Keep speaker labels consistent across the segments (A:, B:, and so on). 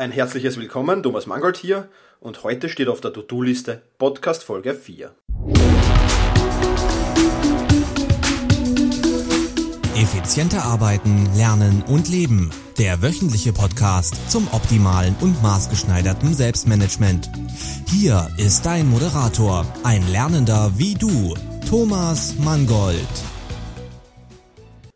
A: Ein herzliches Willkommen, Thomas Mangold hier und heute steht auf der To-Do-Liste Podcast Folge 4.
B: Effizienter arbeiten, lernen und leben. Der wöchentliche Podcast zum optimalen und maßgeschneiderten Selbstmanagement. Hier ist dein Moderator, ein Lernender wie du, Thomas Mangold.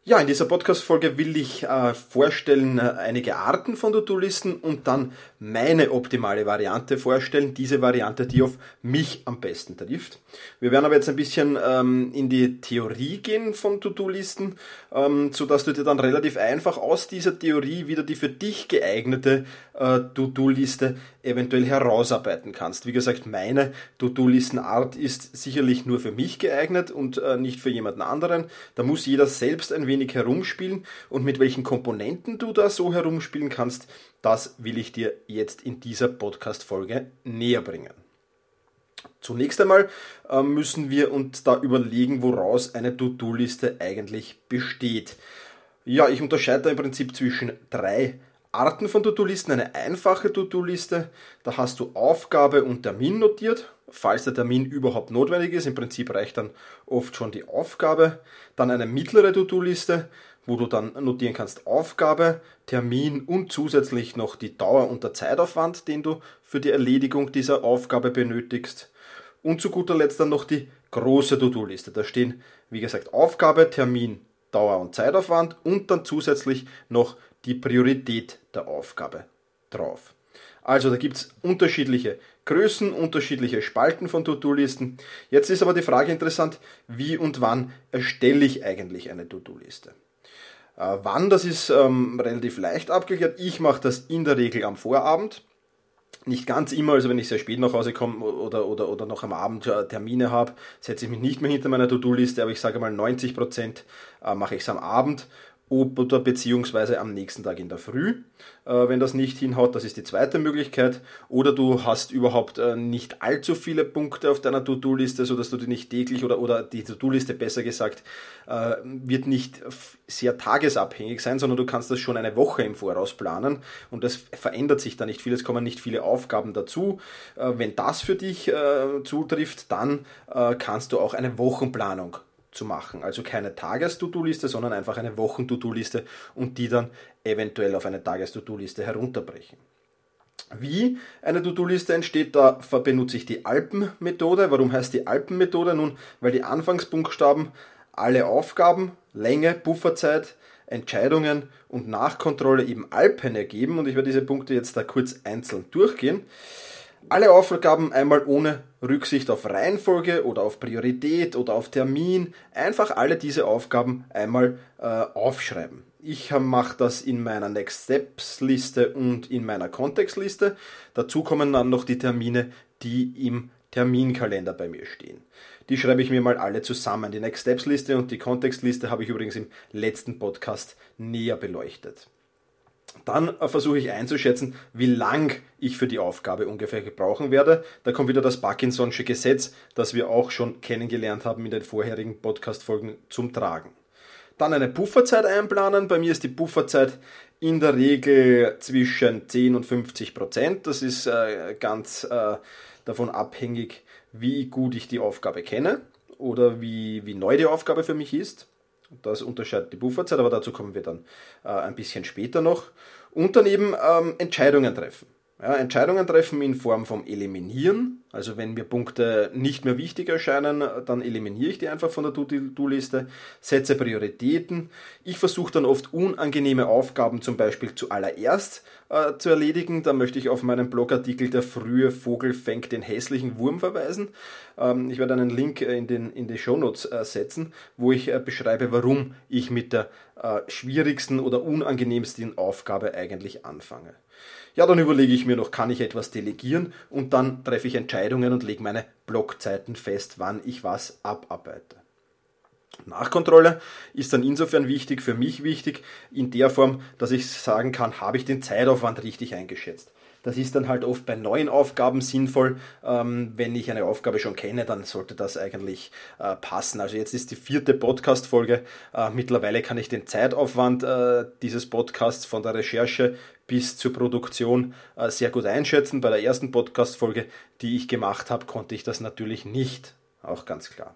A: Ja, in dieser Podcast-Folge will ich äh, vorstellen äh, einige Arten von To-Do-Listen und dann meine optimale Variante vorstellen, diese Variante, die auf mich am besten trifft. Wir werden aber jetzt ein bisschen ähm, in die Theorie gehen von To-Do-Listen, ähm, sodass du dir dann relativ einfach aus dieser Theorie wieder die für dich geeignete äh, To-Do-Liste eventuell herausarbeiten kannst. Wie gesagt, meine To-Do-Listen-Art ist sicherlich nur für mich geeignet und äh, nicht für jemanden anderen. Da muss jeder selbst ein wenig herumspielen und mit welchen Komponenten du da so herumspielen kannst, das will ich dir jetzt in dieser Podcast-Folge näher bringen. Zunächst einmal äh, müssen wir uns da überlegen, woraus eine To-Do-Liste eigentlich besteht. Ja, ich unterscheide da im Prinzip zwischen drei Arten von To-Do-Listen. Eine einfache To-Do-Liste, da hast du Aufgabe und Termin notiert, falls der Termin überhaupt notwendig ist. Im Prinzip reicht dann oft schon die Aufgabe. Dann eine mittlere To-Do-Liste, wo du dann notieren kannst Aufgabe, Termin und zusätzlich noch die Dauer und der Zeitaufwand, den du für die Erledigung dieser Aufgabe benötigst. Und zu guter Letzt dann noch die große To-Do-Liste. Da stehen, wie gesagt, Aufgabe, Termin, Dauer und Zeitaufwand und dann zusätzlich noch die Priorität der Aufgabe drauf. Also da gibt es unterschiedliche Größen, unterschiedliche Spalten von To-Do-Listen. Jetzt ist aber die Frage interessant, wie und wann erstelle ich eigentlich eine To-Do-Liste? Äh, wann, das ist ähm, relativ leicht abgeklärt. Ich mache das in der Regel am Vorabend. Nicht ganz immer, also wenn ich sehr spät nach Hause komme oder, oder, oder noch am Abend äh, Termine habe, setze ich mich nicht mehr hinter meiner To-Do-Liste, aber ich sage mal 90% äh, mache ich es am Abend oder beziehungsweise am nächsten Tag in der Früh. Äh, wenn das nicht hinhaut, das ist die zweite Möglichkeit. Oder du hast überhaupt äh, nicht allzu viele Punkte auf deiner To-Do-Liste, sodass du die nicht täglich oder, oder die To-Do-Liste besser gesagt, äh, wird nicht sehr tagesabhängig sein, sondern du kannst das schon eine Woche im Voraus planen und das verändert sich da nicht viel. Es kommen nicht viele Aufgaben dazu. Wenn das für dich zutrifft, dann kannst du auch eine Wochenplanung zu machen. Also keine Tages-To-Do-Liste, sondern einfach eine Wochen-To-Do-Liste und die dann eventuell auf eine Tages-To-Do-Liste herunterbrechen. Wie eine To-Do-Liste entsteht, da benutze ich die Alpen-Methode. Warum heißt die Alpen-Methode? Nun, weil die Anfangsbuchstaben alle Aufgaben, Länge, Pufferzeit, Entscheidungen und Nachkontrolle eben Alpen ergeben und ich werde diese Punkte jetzt da kurz einzeln durchgehen alle Aufgaben einmal ohne Rücksicht auf Reihenfolge oder auf Priorität oder auf Termin, einfach alle diese Aufgaben einmal äh, aufschreiben. Ich mache das in meiner Next Steps Liste und in meiner Kontextliste. Dazu kommen dann noch die Termine, die im Terminkalender bei mir stehen. Die schreibe ich mir mal alle zusammen. Die Next Steps Liste und die Kontextliste habe ich übrigens im letzten Podcast näher beleuchtet. Dann äh, versuche ich einzuschätzen, wie lang ich für die Aufgabe ungefähr gebrauchen werde. Da kommt wieder das Parkinson'sche Gesetz, das wir auch schon kennengelernt haben in den vorherigen Podcast-Folgen zum Tragen. Dann eine Pufferzeit einplanen. Bei mir ist die Pufferzeit in der Regel zwischen 10 und 50 Prozent. Das ist äh, ganz äh, davon abhängig, wie gut ich die Aufgabe kenne oder wie, wie neu die Aufgabe für mich ist. Das unterscheidet die Bufferzeit, aber dazu kommen wir dann äh, ein bisschen später noch. Und dann eben ähm, Entscheidungen treffen. Ja, Entscheidungen treffen in Form vom Eliminieren. Also wenn mir Punkte nicht mehr wichtig erscheinen, dann eliminiere ich die einfach von der To-Do-Liste, setze Prioritäten. Ich versuche dann oft unangenehme Aufgaben zum Beispiel zuallererst äh, zu erledigen. Da möchte ich auf meinen Blogartikel Der frühe Vogel fängt den hässlichen Wurm verweisen. Ähm, ich werde einen Link äh, in, den, in die Shownotes äh, setzen, wo ich äh, beschreibe, warum ich mit der äh, schwierigsten oder unangenehmsten Aufgabe eigentlich anfange. Ja, dann überlege ich mir noch, kann ich etwas delegieren und dann treffe ich Entscheidungen und lege meine Blockzeiten fest, wann ich was abarbeite. Nachkontrolle ist dann insofern wichtig, für mich wichtig, in der Form, dass ich sagen kann, habe ich den Zeitaufwand richtig eingeschätzt. Das ist dann halt oft bei neuen Aufgaben sinnvoll. Ähm, wenn ich eine Aufgabe schon kenne, dann sollte das eigentlich äh, passen. Also jetzt ist die vierte Podcast-Folge. Äh, mittlerweile kann ich den Zeitaufwand äh, dieses Podcasts von der Recherche bis zur Produktion sehr gut einschätzen. Bei der ersten Podcast-Folge, die ich gemacht habe, konnte ich das natürlich nicht. Auch ganz klar.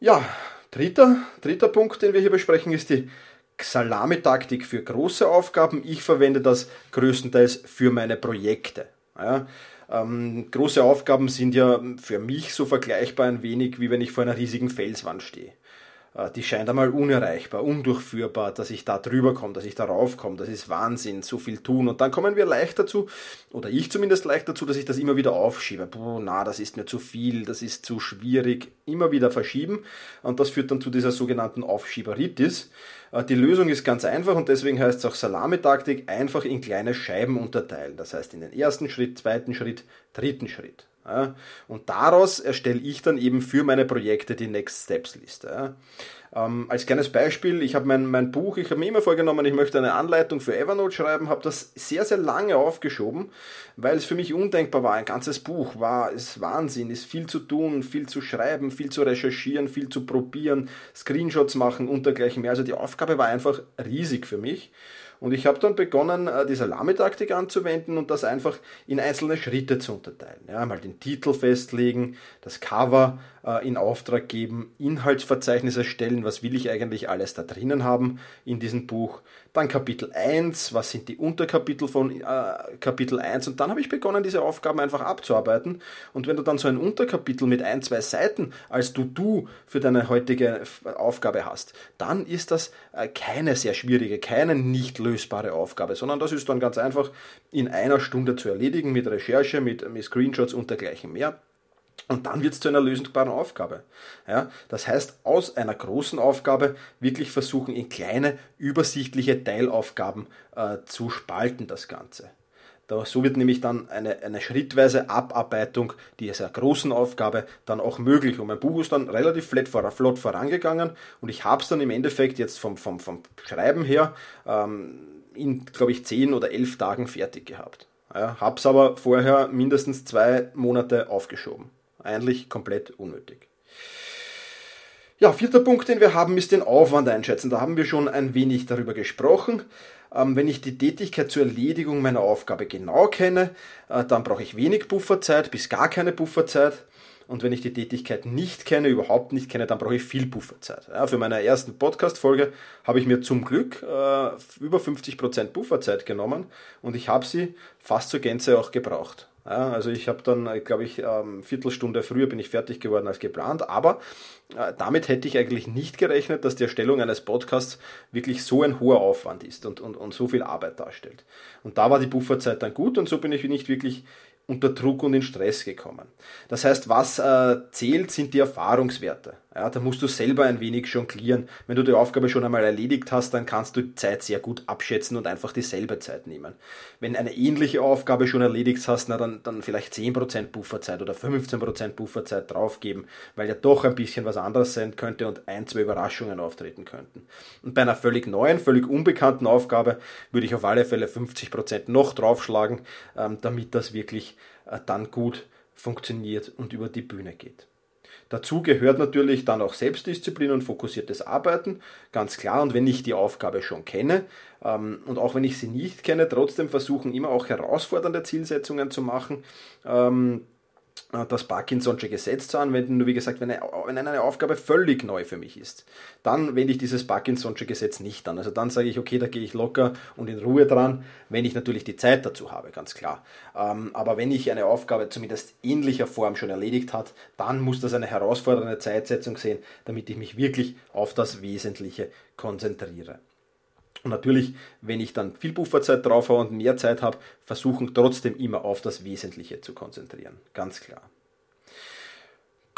A: Ja, dritter, dritter Punkt, den wir hier besprechen, ist die Salamitaktik für große Aufgaben. Ich verwende das größtenteils für meine Projekte. Ja, ähm, große Aufgaben sind ja für mich so vergleichbar ein wenig, wie wenn ich vor einer riesigen Felswand stehe. Äh, die scheint einmal unerreichbar, undurchführbar, dass ich da drüber komme, dass ich darauf komme. Das ist Wahnsinn, so viel tun. Und dann kommen wir leicht dazu, oder ich zumindest leicht dazu, dass ich das immer wieder aufschiebe. Puh, na, das ist mir zu viel, das ist zu schwierig. Immer wieder verschieben. Und das führt dann zu dieser sogenannten Aufschieberitis. Äh, die Lösung ist ganz einfach und deswegen heißt es auch Salamitaktik, einfach in kleine Scheiben unterteilen. Das heißt in den ersten Schritt, zweiten Schritt, dritten Schritt. Und daraus erstelle ich dann eben für meine Projekte die Next Steps Liste. Ähm, als kleines Beispiel, ich habe mein, mein Buch, ich habe mir immer vorgenommen, ich möchte eine Anleitung für Evernote schreiben, habe das sehr, sehr lange aufgeschoben, weil es für mich undenkbar war. Ein ganzes Buch war, ist Wahnsinn, ist viel zu tun, viel zu schreiben, viel zu recherchieren, viel zu probieren, Screenshots machen und dergleichen mehr. Also die Aufgabe war einfach riesig für mich. Und ich habe dann begonnen, äh, die Salamitaktik anzuwenden und das einfach in einzelne Schritte zu unterteilen. Ja, mal den Titel festlegen, das Cover in Auftrag geben, Inhaltsverzeichnis erstellen, was will ich eigentlich alles da drinnen haben in diesem Buch. Dann Kapitel 1, was sind die Unterkapitel von äh, Kapitel 1 und dann habe ich begonnen, diese Aufgaben einfach abzuarbeiten. Und wenn du dann so ein Unterkapitel mit ein, zwei Seiten als du du für deine heutige Aufgabe hast, dann ist das äh, keine sehr schwierige, keine nicht lösbare Aufgabe, sondern das ist dann ganz einfach in einer Stunde zu erledigen mit Recherche, mit, mit Screenshots und dergleichen mehr. Und dann wird es zu einer lösbaren Aufgabe. Ja, das heißt, aus einer großen Aufgabe wirklich versuchen, in kleine, übersichtliche Teilaufgaben äh, zu spalten, das Ganze. Da, so wird nämlich dann eine, eine schrittweise Abarbeitung dieser großen Aufgabe dann auch möglich. Und mein Buch ist dann relativ flott, flott vorangegangen und ich habe es dann im Endeffekt jetzt vom, vom, vom Schreiben her ähm, in, glaube ich, zehn oder elf Tagen fertig gehabt. Ja, habe es aber vorher mindestens zwei Monate aufgeschoben. Eigentlich komplett unnötig. Ja, vierter Punkt, den wir haben, ist den Aufwand einschätzen. Da haben wir schon ein wenig darüber gesprochen. Ähm, wenn ich die Tätigkeit zur Erledigung meiner Aufgabe genau kenne, äh, dann brauche ich wenig Pufferzeit bis gar keine Pufferzeit. Und wenn ich die Tätigkeit nicht kenne, überhaupt nicht kenne, dann brauche ich viel Pufferzeit. Ja, für meine ersten Podcast-Folge habe ich mir zum Glück äh, über 50% Pufferzeit genommen und ich habe sie fast zur Gänze auch gebraucht. Also ich habe dann, äh, glaube ich, ähm, Viertelstunde früher bin ich fertig geworden als geplant, aber äh, damit hätte ich eigentlich nicht gerechnet, dass die Erstellung eines Podcasts wirklich so ein hoher Aufwand ist und, und, und so viel Arbeit darstellt. Und da war die Bufferzeit dann gut und so bin ich nicht wirklich unter Druck und in Stress gekommen. Das heißt, was äh, zählt, sind die Erfahrungswerte. Ja, da musst du selber ein wenig jonglieren. Wenn du die Aufgabe schon einmal erledigt hast, dann kannst du die Zeit sehr gut abschätzen und einfach dieselbe Zeit nehmen. Wenn eine ähnliche Aufgabe schon erledigt hast, na dann, dann vielleicht 10% Bufferzeit oder 15% Bufferzeit draufgeben, weil ja doch ein bisschen was anderes sein könnte und ein, zwei Überraschungen auftreten könnten. Und bei einer völlig neuen, völlig unbekannten Aufgabe würde ich auf alle Fälle 50% noch draufschlagen, ähm, damit das wirklich äh, dann gut funktioniert und über die Bühne geht. Dazu gehört natürlich dann auch Selbstdisziplin und fokussiertes Arbeiten, ganz klar. Und wenn ich die Aufgabe schon kenne ähm, und auch wenn ich sie nicht kenne, trotzdem versuchen, immer auch herausfordernde Zielsetzungen zu machen. Ähm, äh, das Parkinson'sche Gesetz zu anwenden. Nur wie gesagt, wenn eine, wenn eine Aufgabe völlig neu für mich ist, dann wende ich dieses Parkinson'sche Gesetz nicht an. Also dann sage ich, okay, da gehe ich locker und in Ruhe dran, wenn ich natürlich die Zeit dazu habe, ganz klar. Ähm, aber wenn ich eine Aufgabe zumindest ähnlicher Form schon erledigt hat, dann muss das eine herausfordernde Zeitsetzung sehen, damit ich mich wirklich auf das Wesentliche konzentriere. Und natürlich, wenn ich dann viel Pufferzeit drauf habe und mehr Zeit habe, versuchen trotzdem immer auf das Wesentliche zu konzentrieren. Ganz klar.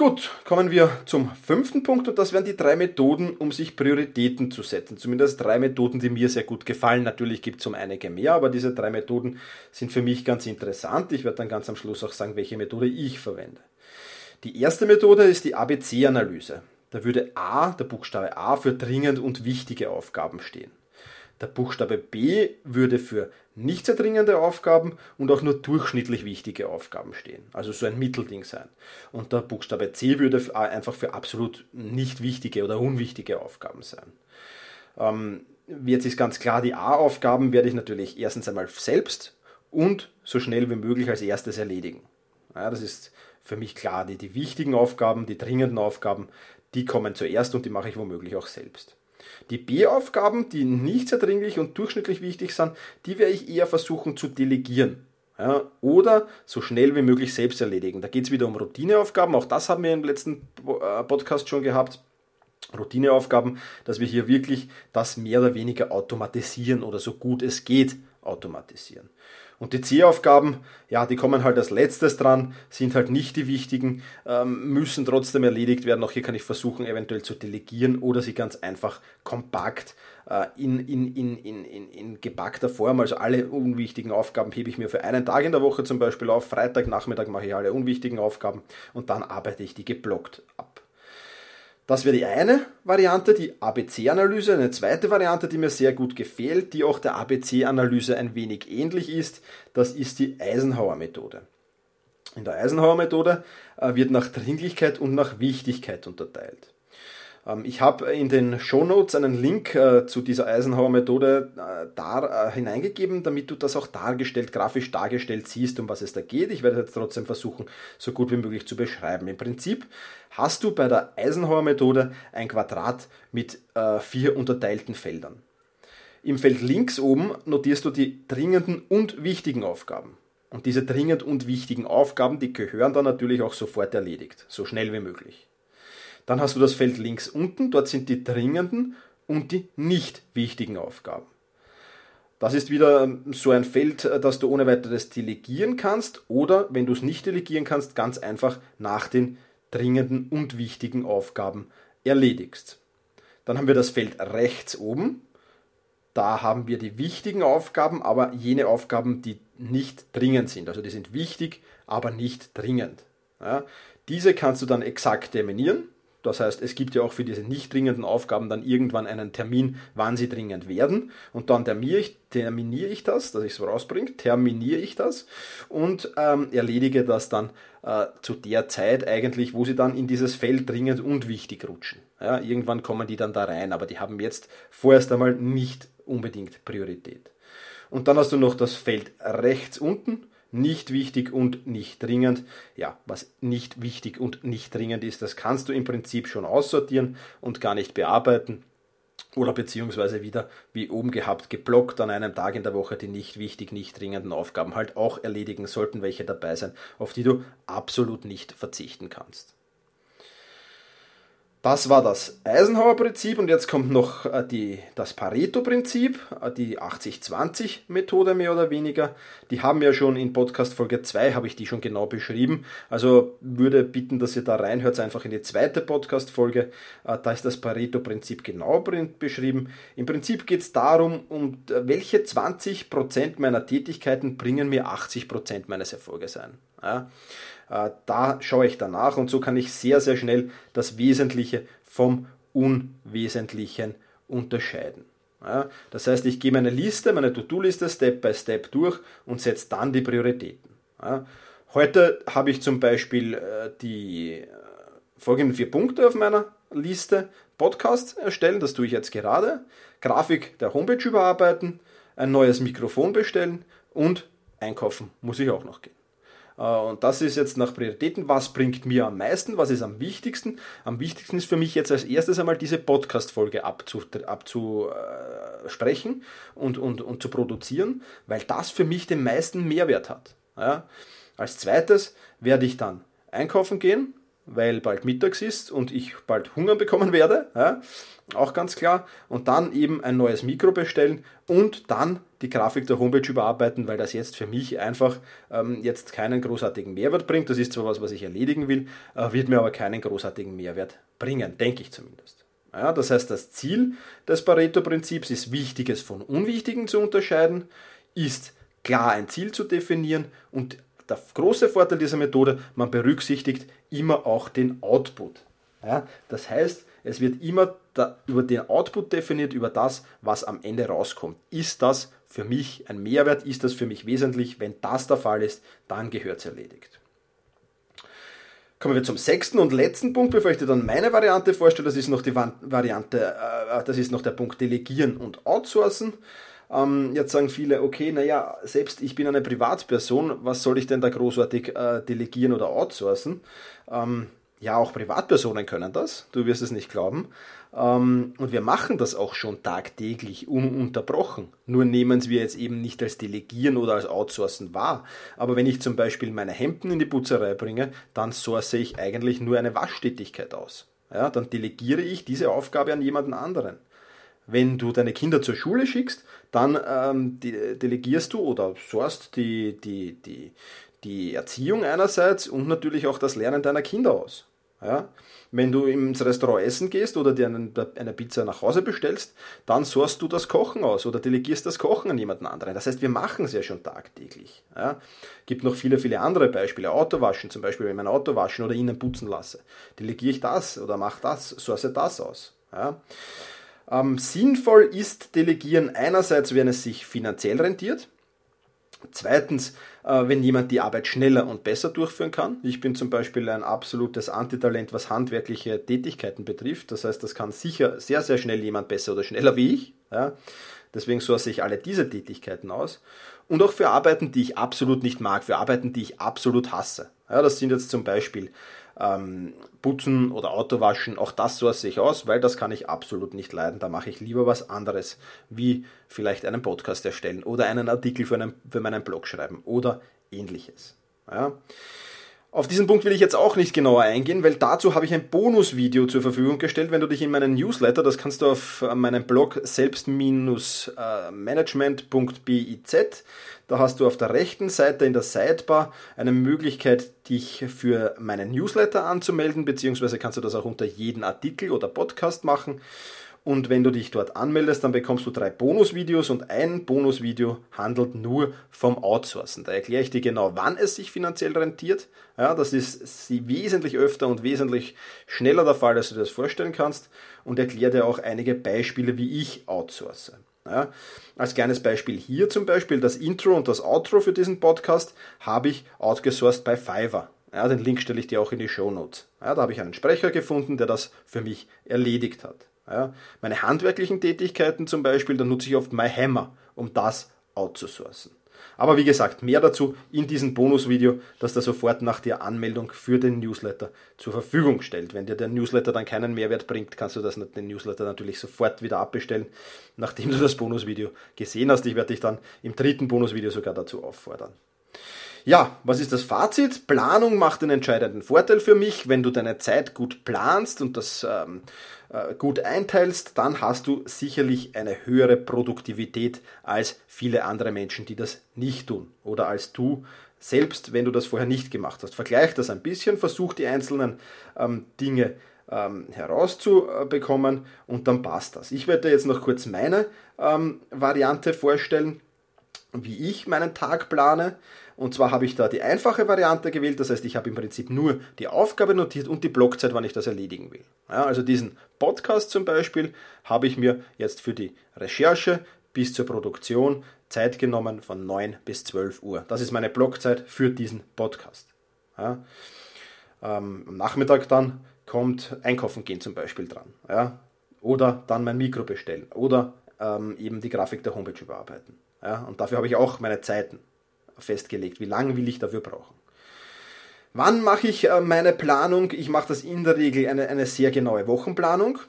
A: Gut, kommen wir zum fünften Punkt und das wären die drei Methoden, um sich Prioritäten zu setzen. Zumindest drei Methoden, die mir sehr gut gefallen. Natürlich gibt es um einige mehr, aber diese drei Methoden sind für mich ganz interessant. Ich werde dann ganz am Schluss auch sagen, welche Methode ich verwende. Die erste Methode ist die ABC-Analyse. Da würde A, der Buchstabe A, für dringend und wichtige Aufgaben stehen. Der Buchstabe B würde für nicht sehr dringende Aufgaben und auch nur durchschnittlich wichtige Aufgaben stehen. Also so ein Mittelding sein. Und der Buchstabe C würde einfach für absolut nicht wichtige oder unwichtige Aufgaben sein. Ähm, jetzt ist ganz klar, die A-Aufgaben werde ich natürlich erstens einmal selbst und so schnell wie möglich als erstes erledigen. Ja, das ist für mich klar. Die, die wichtigen Aufgaben, die dringenden Aufgaben, die kommen zuerst und die mache ich womöglich auch selbst. Die B-Aufgaben, die nicht sehr dringlich und durchschnittlich wichtig sind, die werde ich eher versuchen zu delegieren. Ja, oder so schnell wie möglich selbst erledigen. Da geht es wieder um Routineaufgaben. Auch das haben wir im letzten äh, Podcast schon gehabt. Routineaufgaben, dass wir hier wirklich das mehr oder weniger automatisieren oder so gut es geht automatisieren. Und die C-Aufgaben, ja, die kommen halt als letztes dran, sind halt nicht die wichtigen, ähm, müssen trotzdem erledigt werden. Auch hier kann ich versuchen, eventuell zu delegieren oder sie ganz einfach kompakt äh, in, in, in, in, in, in gepackter Form. Also alle unwichtigen Aufgaben hebe ich mir für einen Tag in der Woche zum Beispiel auf. Freitag, Nachmittag mache ich alle unwichtigen Aufgaben und dann arbeite ich die geblockt ab. Das wäre die eine Variante, die ABC-Analyse. Eine zweite Variante, die mir sehr gut gefällt, die auch der ABC-Analyse ein wenig ähnlich ist, das ist die Eisenhower-Methode. In der Eisenhower-Methode äh, wird nach Dringlichkeit und nach Wichtigkeit unterteilt. Ähm, ich habe in den Shownotes einen Link äh, zu dieser Eisenhower-Methode äh, da äh, hineingegeben, damit du das auch dargestellt, grafisch dargestellt siehst, um was es da geht. Ich werde jetzt trotzdem versuchen, so gut wie möglich zu beschreiben. Im Prinzip hast du bei der Eisenhower-Methode ein Quadrat mit vier unterteilten Feldern. Im Feld links oben notierst du die dringenden und wichtigen Aufgaben. Und diese dringend und wichtigen Aufgaben, die gehören dann natürlich auch sofort erledigt, so schnell wie möglich. Dann hast du das Feld links unten, dort sind die dringenden und die nicht wichtigen Aufgaben. Das ist wieder so ein Feld, das du ohne weiteres delegieren kannst oder, wenn du es nicht delegieren kannst, ganz einfach nach den dringenden und wichtigen Aufgaben erledigst. Dann haben wir das Feld rechts oben. Da haben wir die wichtigen Aufgaben, aber jene Aufgaben, die nicht dringend sind. Also die sind wichtig, aber nicht dringend. Ja, diese kannst du dann exakt terminieren. Das heißt, es gibt ja auch für diese nicht dringenden Aufgaben dann irgendwann einen Termin, wann sie dringend werden. Und dann terminiere ich, terminiere ich das, dass ich es rausbringe, terminiere ich das und ähm, erledige das dann äh, zu der Zeit eigentlich, wo sie dann in dieses Feld dringend und wichtig rutschen. Ja, irgendwann kommen die dann da rein, aber die haben jetzt vorerst einmal nicht unbedingt Priorität. Und dann hast du noch das Feld rechts unten, nicht wichtig und nicht dringend. Ja, was nicht wichtig und nicht dringend ist, das kannst du im Prinzip schon aussortieren und gar nicht bearbeiten. Oder beziehungsweise wieder, wie oben gehabt, geblockt an einem Tag in der Woche die nicht wichtig, nicht dringenden Aufgaben halt auch erledigen sollten, welche dabei sein, auf die du absolut nicht verzichten kannst. Das war das Eisenhower-Prinzip und jetzt kommt noch äh, die, das Pareto-Prinzip, äh, die 80-20-Methode mehr oder weniger. Die haben wir schon in Podcast Folge 2, habe ich die schon genau beschrieben. Also würde bitten, dass ihr da reinhört, einfach in die zweite Podcast-Folge. Äh, da ist das Pareto-Prinzip genau beschrieben. Im Prinzip geht es darum, um welche 20% meiner Tätigkeiten bringen mir 80% meines Erfolges ein. Ja? Äh, da schaue ich danach und so kann ich sehr, sehr schnell das Wesentliche vom Unwesentlichen unterscheiden. Ja, das heißt, ich gehe meine Liste, meine To-Do-Liste Step by Step durch und setze dann die Prioritäten. Ja, heute habe ich zum Beispiel äh, die äh, folgenden vier Punkte auf meiner Liste. Podcast erstellen, das tue ich jetzt gerade. Grafik der Homepage überarbeiten, ein neues Mikrofon bestellen und einkaufen muss ich auch noch gehen. Äh, und das ist jetzt nach Prioritäten, was bringt mir am meisten, was ist am wichtigsten. Am wichtigsten ist für mich jetzt als erstes einmal diese Podcast-Folge abzusprechen und, und, und zu produzieren, weil das für mich den meisten Mehrwert hat. Ja. Als zweites werde ich dann einkaufen gehen, weil bald mittags ist und ich bald Hunger bekommen werde. Ja auch ganz klar. Und dann eben ein neues Mikro bestellen und dann die Grafik der Homepage überarbeiten, weil das jetzt für mich einfach ähm, jetzt keinen großartigen Mehrwert bringt. Das ist zwar was, was ich erledigen will, äh, wird mir aber keinen großartigen Mehrwert bringen, denke ich zumindest. Ja, das heißt, das Ziel des Pareto-Prinzips ist Wichtiges von Unwichtigen zu unterscheiden, ist klar ein Ziel zu definieren und der große Vorteil dieser Methode, man berücksichtigt immer auch den Output. Ja, das heißt, es wird immer über den Output definiert, über das, was am Ende rauskommt. Ist das für mich ein Mehrwert? Ist das für mich wesentlich? Wenn das der Fall ist, dann gehört es erledigt. Kommen wir zum sechsten und letzten Punkt, bevor ich dir dann meine Variante vorstelle. Das ist noch die Variante, äh, das ist noch der Punkt Delegieren und Outsourcen. Ähm, jetzt sagen viele, okay, naja, selbst ich bin eine Privatperson, was soll ich denn da großartig äh, delegieren oder outsourcen? Ähm, ja, auch Privatpersonen können das, du wirst es nicht glauben. Ähm, und wir machen das auch schon tagtäglich ununterbrochen. Nur nehmen wir jetzt eben nicht als Delegieren oder als Outsourcen wahr. Aber wenn ich zum Beispiel meine Hemden in die Putzerei bringe, dann source ich eigentlich nur eine Waschtätigkeit aus. Ja, dann delegiere ich diese Aufgabe an jemanden anderen. Wenn du deine Kinder zur Schule schickst, dann ähm, delegierst du oder sourst die, die, die, die Erziehung einerseits und natürlich auch das Lernen deiner Kinder aus. Ja? Wenn du ins Restaurant essen gehst oder dir eine Pizza nach Hause bestellst, dann sourst du das Kochen aus oder delegierst das Kochen an jemanden anderen. Das heißt, wir machen es ja schon tagtäglich. Ja? Gibt noch viele, viele andere Beispiele. Autowaschen zum Beispiel, wenn ich mein Auto waschen oder innen putzen lasse. Delegiere ich das oder mache das, source das aus. Ja? Ähm, sinnvoll ist Delegieren einerseits, wenn es sich finanziell rentiert. Zweitens, äh, wenn jemand die Arbeit schneller und besser durchführen kann. Ich bin zum Beispiel ein absolutes Antitalent, was handwerkliche Tätigkeiten betrifft. Das heißt, das kann sicher sehr, sehr schnell jemand besser oder schneller wie ich. Ja. Deswegen source ich alle diese Tätigkeiten aus. Und auch für Arbeiten, die ich absolut nicht mag, für Arbeiten, die ich absolut hasse. Ja, das sind jetzt zum Beispiel ähm, Putzen oder Autowaschen, auch das source ich aus, weil das kann ich absolut nicht leiden. Da mache ich lieber was anderes, wie vielleicht einen Podcast erstellen oder einen Artikel für, einen, für meinen Blog schreiben oder ähnliches. Ja. Auf diesen Punkt will ich jetzt auch nicht genauer eingehen, weil dazu habe ich ein Bonusvideo zur Verfügung gestellt. Wenn du dich in meinen Newsletter, das kannst du auf meinem Blog selbst-management.biz, da hast du auf der rechten Seite in der Sidebar eine Möglichkeit, dich für meinen Newsletter anzumelden, beziehungsweise kannst du das auch unter jeden Artikel oder Podcast machen. Und wenn du dich dort anmeldest, dann bekommst du drei Bonusvideos und ein Bonusvideo handelt nur vom Outsourcen. Da erkläre ich dir genau, wann es sich finanziell rentiert. Ja, das ist wesentlich öfter und wesentlich schneller der Fall, als du dir das vorstellen kannst. Und erkläre dir auch einige Beispiele, wie ich outsource. Ja, als kleines Beispiel hier zum Beispiel das Intro und das Outro für diesen Podcast habe ich outgesourced bei Fiverr. Ja, den Link stelle ich dir auch in die Show Notes. Ja, da habe ich einen Sprecher gefunden, der das für mich erledigt hat. Ja, meine handwerklichen Tätigkeiten zum Beispiel, da nutze ich oft MyHammer, um das outzusourcen. Aber wie gesagt, mehr dazu in diesem Bonusvideo, das da sofort nach der Anmeldung für den Newsletter zur Verfügung stellt. Wenn dir der Newsletter dann keinen Mehrwert bringt, kannst du das, den Newsletter natürlich sofort wieder abbestellen, nachdem du das Bonusvideo gesehen hast. Ich werde dich dann im dritten Bonusvideo sogar dazu auffordern. Ja, was ist das Fazit? Planung macht einen entscheidenden Vorteil für mich. Wenn du deine Zeit gut planst und das ähm, äh, gut einteilst, dann hast du sicherlich eine höhere Produktivität als viele andere Menschen, die das nicht tun. Oder als du selbst, wenn du das vorher nicht gemacht hast. Vergleich das ein bisschen, versuch die einzelnen ähm, Dinge ähm, herauszubekommen und dann passt das. Ich werde dir jetzt noch kurz meine ähm, Variante vorstellen, wie ich meinen Tag plane. Und zwar habe ich da die einfache Variante gewählt, das heißt, ich habe im Prinzip nur die Aufgabe notiert und die Blockzeit, wann ich das erledigen will. Ja, also diesen Podcast zum Beispiel habe ich mir jetzt für die Recherche bis zur Produktion Zeit genommen von 9 bis 12 Uhr. Das ist meine Blockzeit für diesen Podcast. Ja, ähm, am Nachmittag dann kommt Einkaufen gehen zum Beispiel dran. Ja, oder dann mein Mikro bestellen oder ähm, eben die Grafik der Homepage überarbeiten. Ja, und dafür habe ich auch meine Zeiten festgelegt. Wie lange will ich dafür brauchen? Wann mache ich äh, meine Planung? Ich mache das in der Regel eine, eine sehr genaue Wochenplanung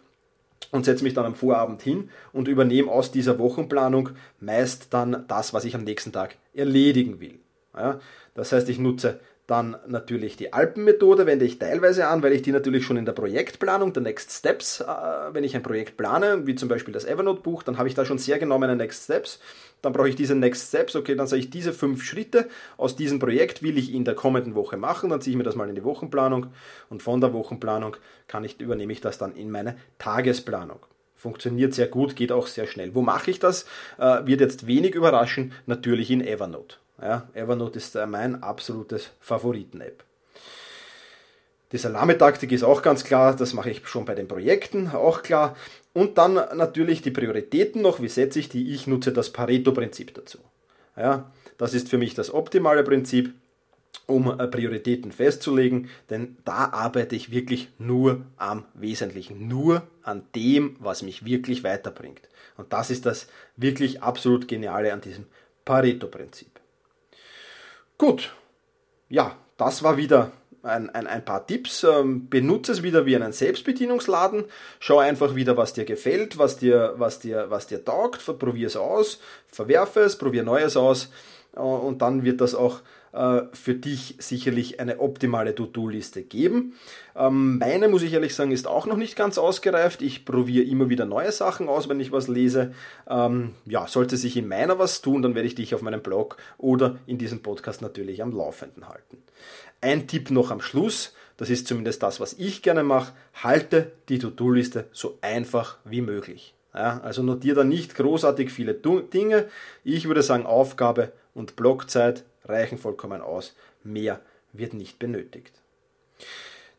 A: und setze mich dann am Vorabend hin und übernehme aus dieser Wochenplanung meist dann das, was ich am nächsten Tag erledigen will. Ja, das heißt, ich nutze dann natürlich die Alpenmethode wende ich teilweise an, weil ich die natürlich schon in der Projektplanung, der Next Steps, äh, wenn ich ein Projekt plane, wie zum Beispiel das Evernote-Buch, dann habe ich da schon sehr meine Next Steps. Dann brauche ich diese Next Steps, okay, dann sage ich diese fünf Schritte aus diesem Projekt will ich in der kommenden Woche machen, dann ziehe ich mir das mal in die Wochenplanung und von der Wochenplanung kann ich, übernehme ich das dann in meine Tagesplanung. Funktioniert sehr gut, geht auch sehr schnell. Wo mache ich das? Äh, wird jetzt wenig überraschen, natürlich in Evernote. Ja, Evernote ist äh, mein absolutes Favoriten-App. Die Salamitaktik ist auch ganz klar, das mache ich schon bei den Projekten, auch klar. Und dann natürlich die Prioritäten noch, wie setze ich die? Ich nutze das Pareto-Prinzip dazu. Ja, das ist für mich das optimale Prinzip. um äh, Prioritäten festzulegen, denn da arbeite ich wirklich nur am Wesentlichen, nur an dem, was mich wirklich weiterbringt. Und das ist das wirklich absolut Geniale an diesem Pareto-Prinzip. Gut, ja, das war wieder ein, ein, ein paar Tipps. Ähm, benutze es wieder wie einen Selbstbedienungsladen. Schau einfach wieder, was dir gefällt, was dir, was dir, was dir taugt. Probier es aus, verwerfe es, probier Neues aus. Äh, und dann wird das auch für dich sicherlich eine optimale To-Do-Liste geben. Ähm, meine, muss ich ehrlich sagen, ist auch noch nicht ganz ausgereift. Ich probiere immer wieder neue Sachen aus, wenn ich was lese. Ähm, ja, sollte sich in meiner was tun, dann werde ich dich auf meinem Blog oder in diesem Podcast natürlich am Laufenden halten. Ein Tipp noch am Schluss, das ist zumindest das, was ich gerne mache, halte die To-Do-Liste so einfach wie möglich. Ja, also notiere da nicht großartig viele Dinge. Ich würde sagen, Aufgabe und Blockzeit reichen vollkommen aus. Mehr wird nicht benötigt.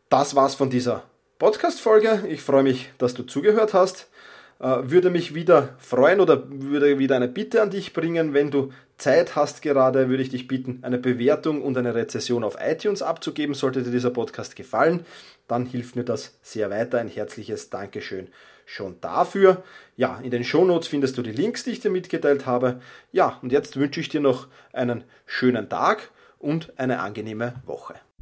A: Das war's von dieser Podcast-Folge. Ich freue mich, dass du zugehört hast. Äh, würde mich wieder freuen oder würde wieder eine Bitte an dich bringen, wenn du Zeit hast gerade, würde ich dich bitten, eine Bewertung und eine Rezession auf iTunes abzugeben. Sollte dir dieser Podcast gefallen, dann hilft mir das sehr weiter. Ein herzliches Dankeschön schon dafür. Ja, in den Shownotes findest du die Links, die ich dir mitgeteilt habe. Ja, und jetzt wünsche ich dir noch einen schönen Tag und eine angenehme Woche.